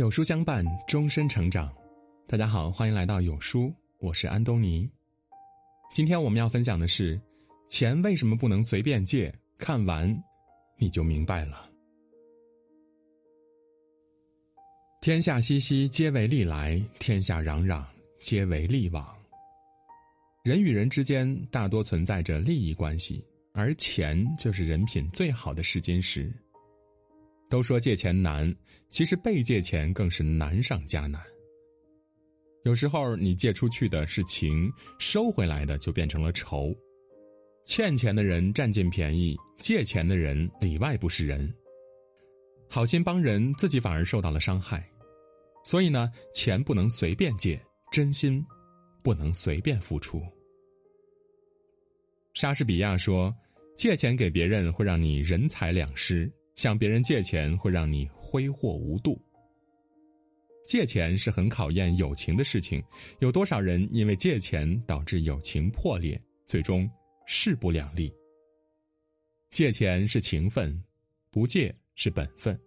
有书相伴，终身成长。大家好，欢迎来到有书，我是安东尼。今天我们要分享的是：钱为什么不能随便借？看完你就明白了。天下熙熙，皆为利来；天下攘攘，皆为利往。人与人之间大多存在着利益关系，而钱就是人品最好的试金石。都说借钱难，其实被借钱更是难上加难。有时候你借出去的是情，收回来的就变成了仇。欠钱的人占尽便宜，借钱的人里外不是人。好心帮人，自己反而受到了伤害。所以呢，钱不能随便借，真心不能随便付出。莎士比亚说：“借钱给别人会让你人财两失。”向别人借钱会让你挥霍无度。借钱是很考验友情的事情，有多少人因为借钱导致友情破裂，最终势不两立？借钱是情分，不借是本分，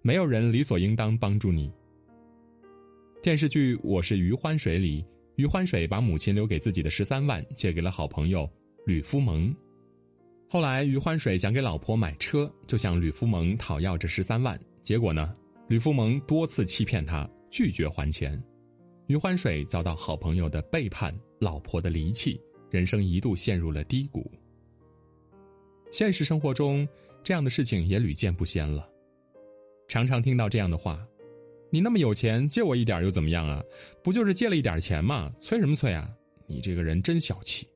没有人理所应当帮助你。电视剧《我是余欢水》里，余欢水把母亲留给自己的十三万借给了好朋友吕夫蒙。后来，余欢水想给老婆买车，就向吕福蒙讨要这十三万。结果呢，吕福蒙多次欺骗他，拒绝还钱。余欢水遭到好朋友的背叛，老婆的离弃，人生一度陷入了低谷。现实生活中，这样的事情也屡见不鲜了。常常听到这样的话：“你那么有钱，借我一点又怎么样啊？不就是借了一点钱吗？催什么催啊？你这个人真小气。”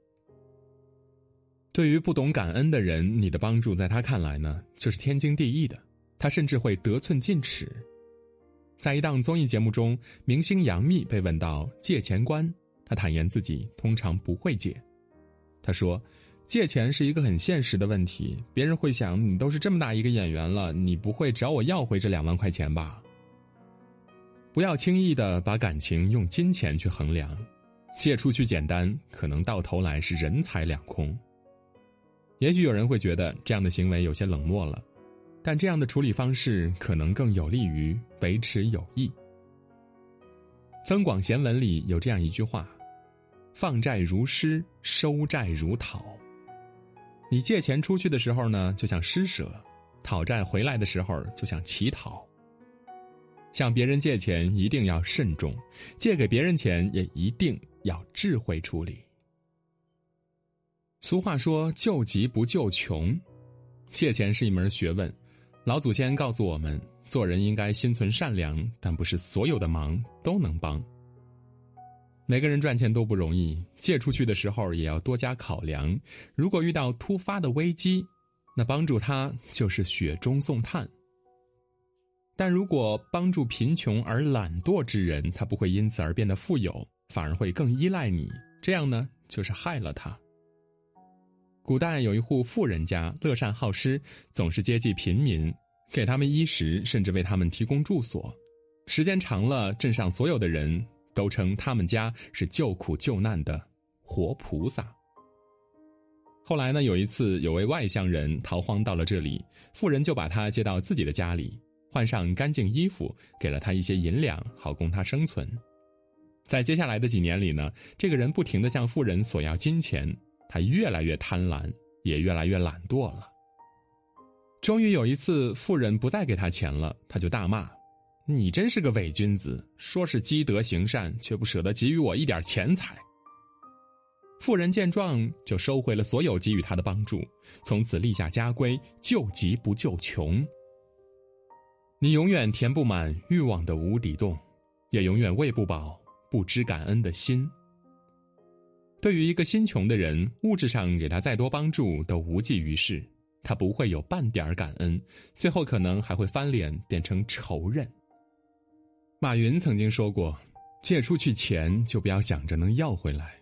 对于不懂感恩的人，你的帮助在他看来呢，就是天经地义的。他甚至会得寸进尺。在一档综艺节目中，明星杨幂被问到借钱观，他坦言自己通常不会借。他说：“借钱是一个很现实的问题，别人会想，你都是这么大一个演员了，你不会找我要回这两万块钱吧？”不要轻易的把感情用金钱去衡量，借出去简单，可能到头来是人财两空。也许有人会觉得这样的行为有些冷漠了，但这样的处理方式可能更有利于维持友谊。《增广贤文》里有这样一句话：“放债如施，收债如讨。”你借钱出去的时候呢，就像施舍；讨债回来的时候，就像乞讨。向别人借钱一定要慎重，借给别人钱也一定要智慧处理。俗话说：“救急不救穷。”借钱是一门学问。老祖先告诉我们，做人应该心存善良，但不是所有的忙都能帮。每个人赚钱都不容易，借出去的时候也要多加考量。如果遇到突发的危机，那帮助他就是雪中送炭。但如果帮助贫穷而懒惰之人，他不会因此而变得富有，反而会更依赖你。这样呢，就是害了他。古代有一户富人家，乐善好施，总是接济贫民，给他们衣食，甚至为他们提供住所。时间长了，镇上所有的人都称他们家是救苦救难的活菩萨。后来呢，有一次有位外乡人逃荒到了这里，富人就把他接到自己的家里，换上干净衣服，给了他一些银两，好供他生存。在接下来的几年里呢，这个人不停的向富人索要金钱。他越来越贪婪，也越来越懒惰了。终于有一次，富人不再给他钱了，他就大骂：“你真是个伪君子！说是积德行善，却不舍得给予我一点钱财。”富人见状，就收回了所有给予他的帮助，从此立下家规：救急不救穷。你永远填不满欲望的无底洞，也永远喂不饱不知感恩的心。对于一个心穷的人，物质上给他再多帮助都无济于事，他不会有半点感恩，最后可能还会翻脸变成仇人。马云曾经说过：“借出去钱就不要想着能要回来。”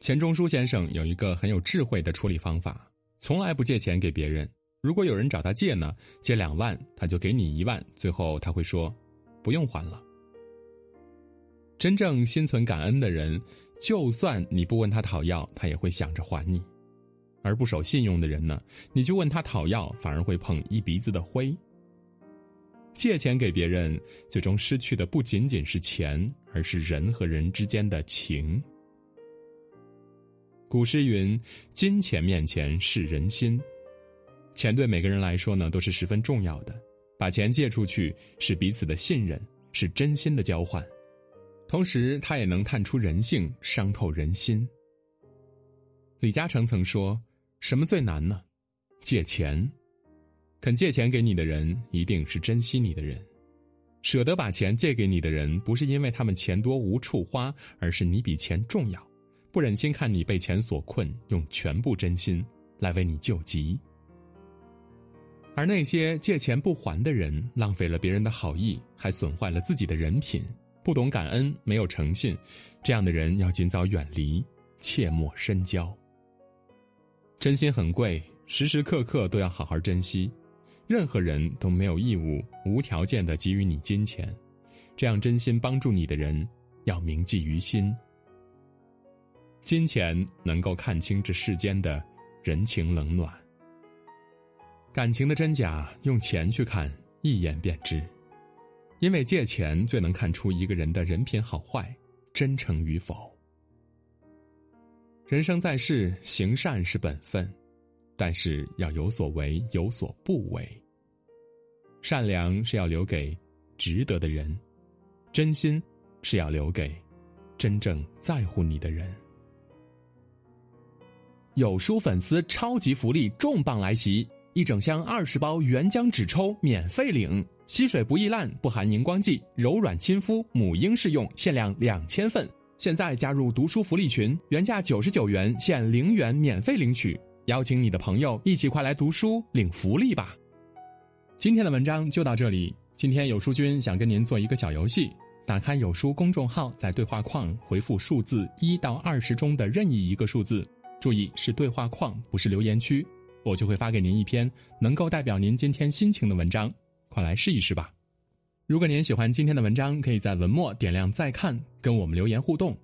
钱钟书先生有一个很有智慧的处理方法，从来不借钱给别人。如果有人找他借呢，借两万，他就给你一万，最后他会说：“不用还了。”真正心存感恩的人，就算你不问他讨要，他也会想着还你；而不守信用的人呢，你去问他讨要，反而会碰一鼻子的灰。借钱给别人，最终失去的不仅仅是钱，而是人和人之间的情。古诗云：“金钱面前是人心。”钱对每个人来说呢，都是十分重要的。把钱借出去，是彼此的信任，是真心的交换。同时，他也能探出人性，伤透人心。李嘉诚曾说：“什么最难呢？借钱。肯借钱给你的人，一定是珍惜你的人。舍得把钱借给你的人，不是因为他们钱多无处花，而是你比钱重要，不忍心看你被钱所困，用全部真心来为你救急。”而那些借钱不还的人，浪费了别人的好意，还损坏了自己的人品，不懂感恩，没有诚信，这样的人要尽早远离，切莫深交。真心很贵，时时刻刻都要好好珍惜。任何人都没有义务无条件的给予你金钱，这样真心帮助你的人，要铭记于心。金钱能够看清这世间的人情冷暖。感情的真假，用钱去看，一眼便知。因为借钱最能看出一个人的人品好坏、真诚与否。人生在世，行善是本分，但是要有所为，有所不为。善良是要留给值得的人，真心是要留给真正在乎你的人。有书粉丝超级福利重磅来袭！一整箱二十包原浆纸抽免费领，吸水不易烂，不含荧光剂，柔软亲肤，母婴适用，限量两千份。现在加入读书福利群，原价九十九元，现零元免费领取。邀请你的朋友一起快来读书领福利吧！今天的文章就到这里。今天有书君想跟您做一个小游戏，打开有书公众号，在对话框回复数字一到二十中的任意一个数字，注意是对话框，不是留言区。我就会发给您一篇能够代表您今天心情的文章，快来试一试吧。如果您喜欢今天的文章，可以在文末点亮再看，跟我们留言互动。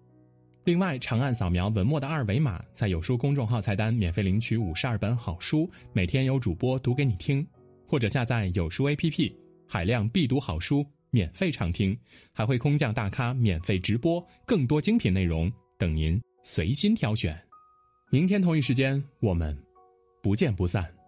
另外，长按扫描文末的二维码，在有书公众号菜单免费领取五十二本好书，每天有主播读给你听；或者下载有书 APP，海量必读好书免费畅听，还会空降大咖免费直播，更多精品内容等您随心挑选。明天同一时间，我们。不见不散。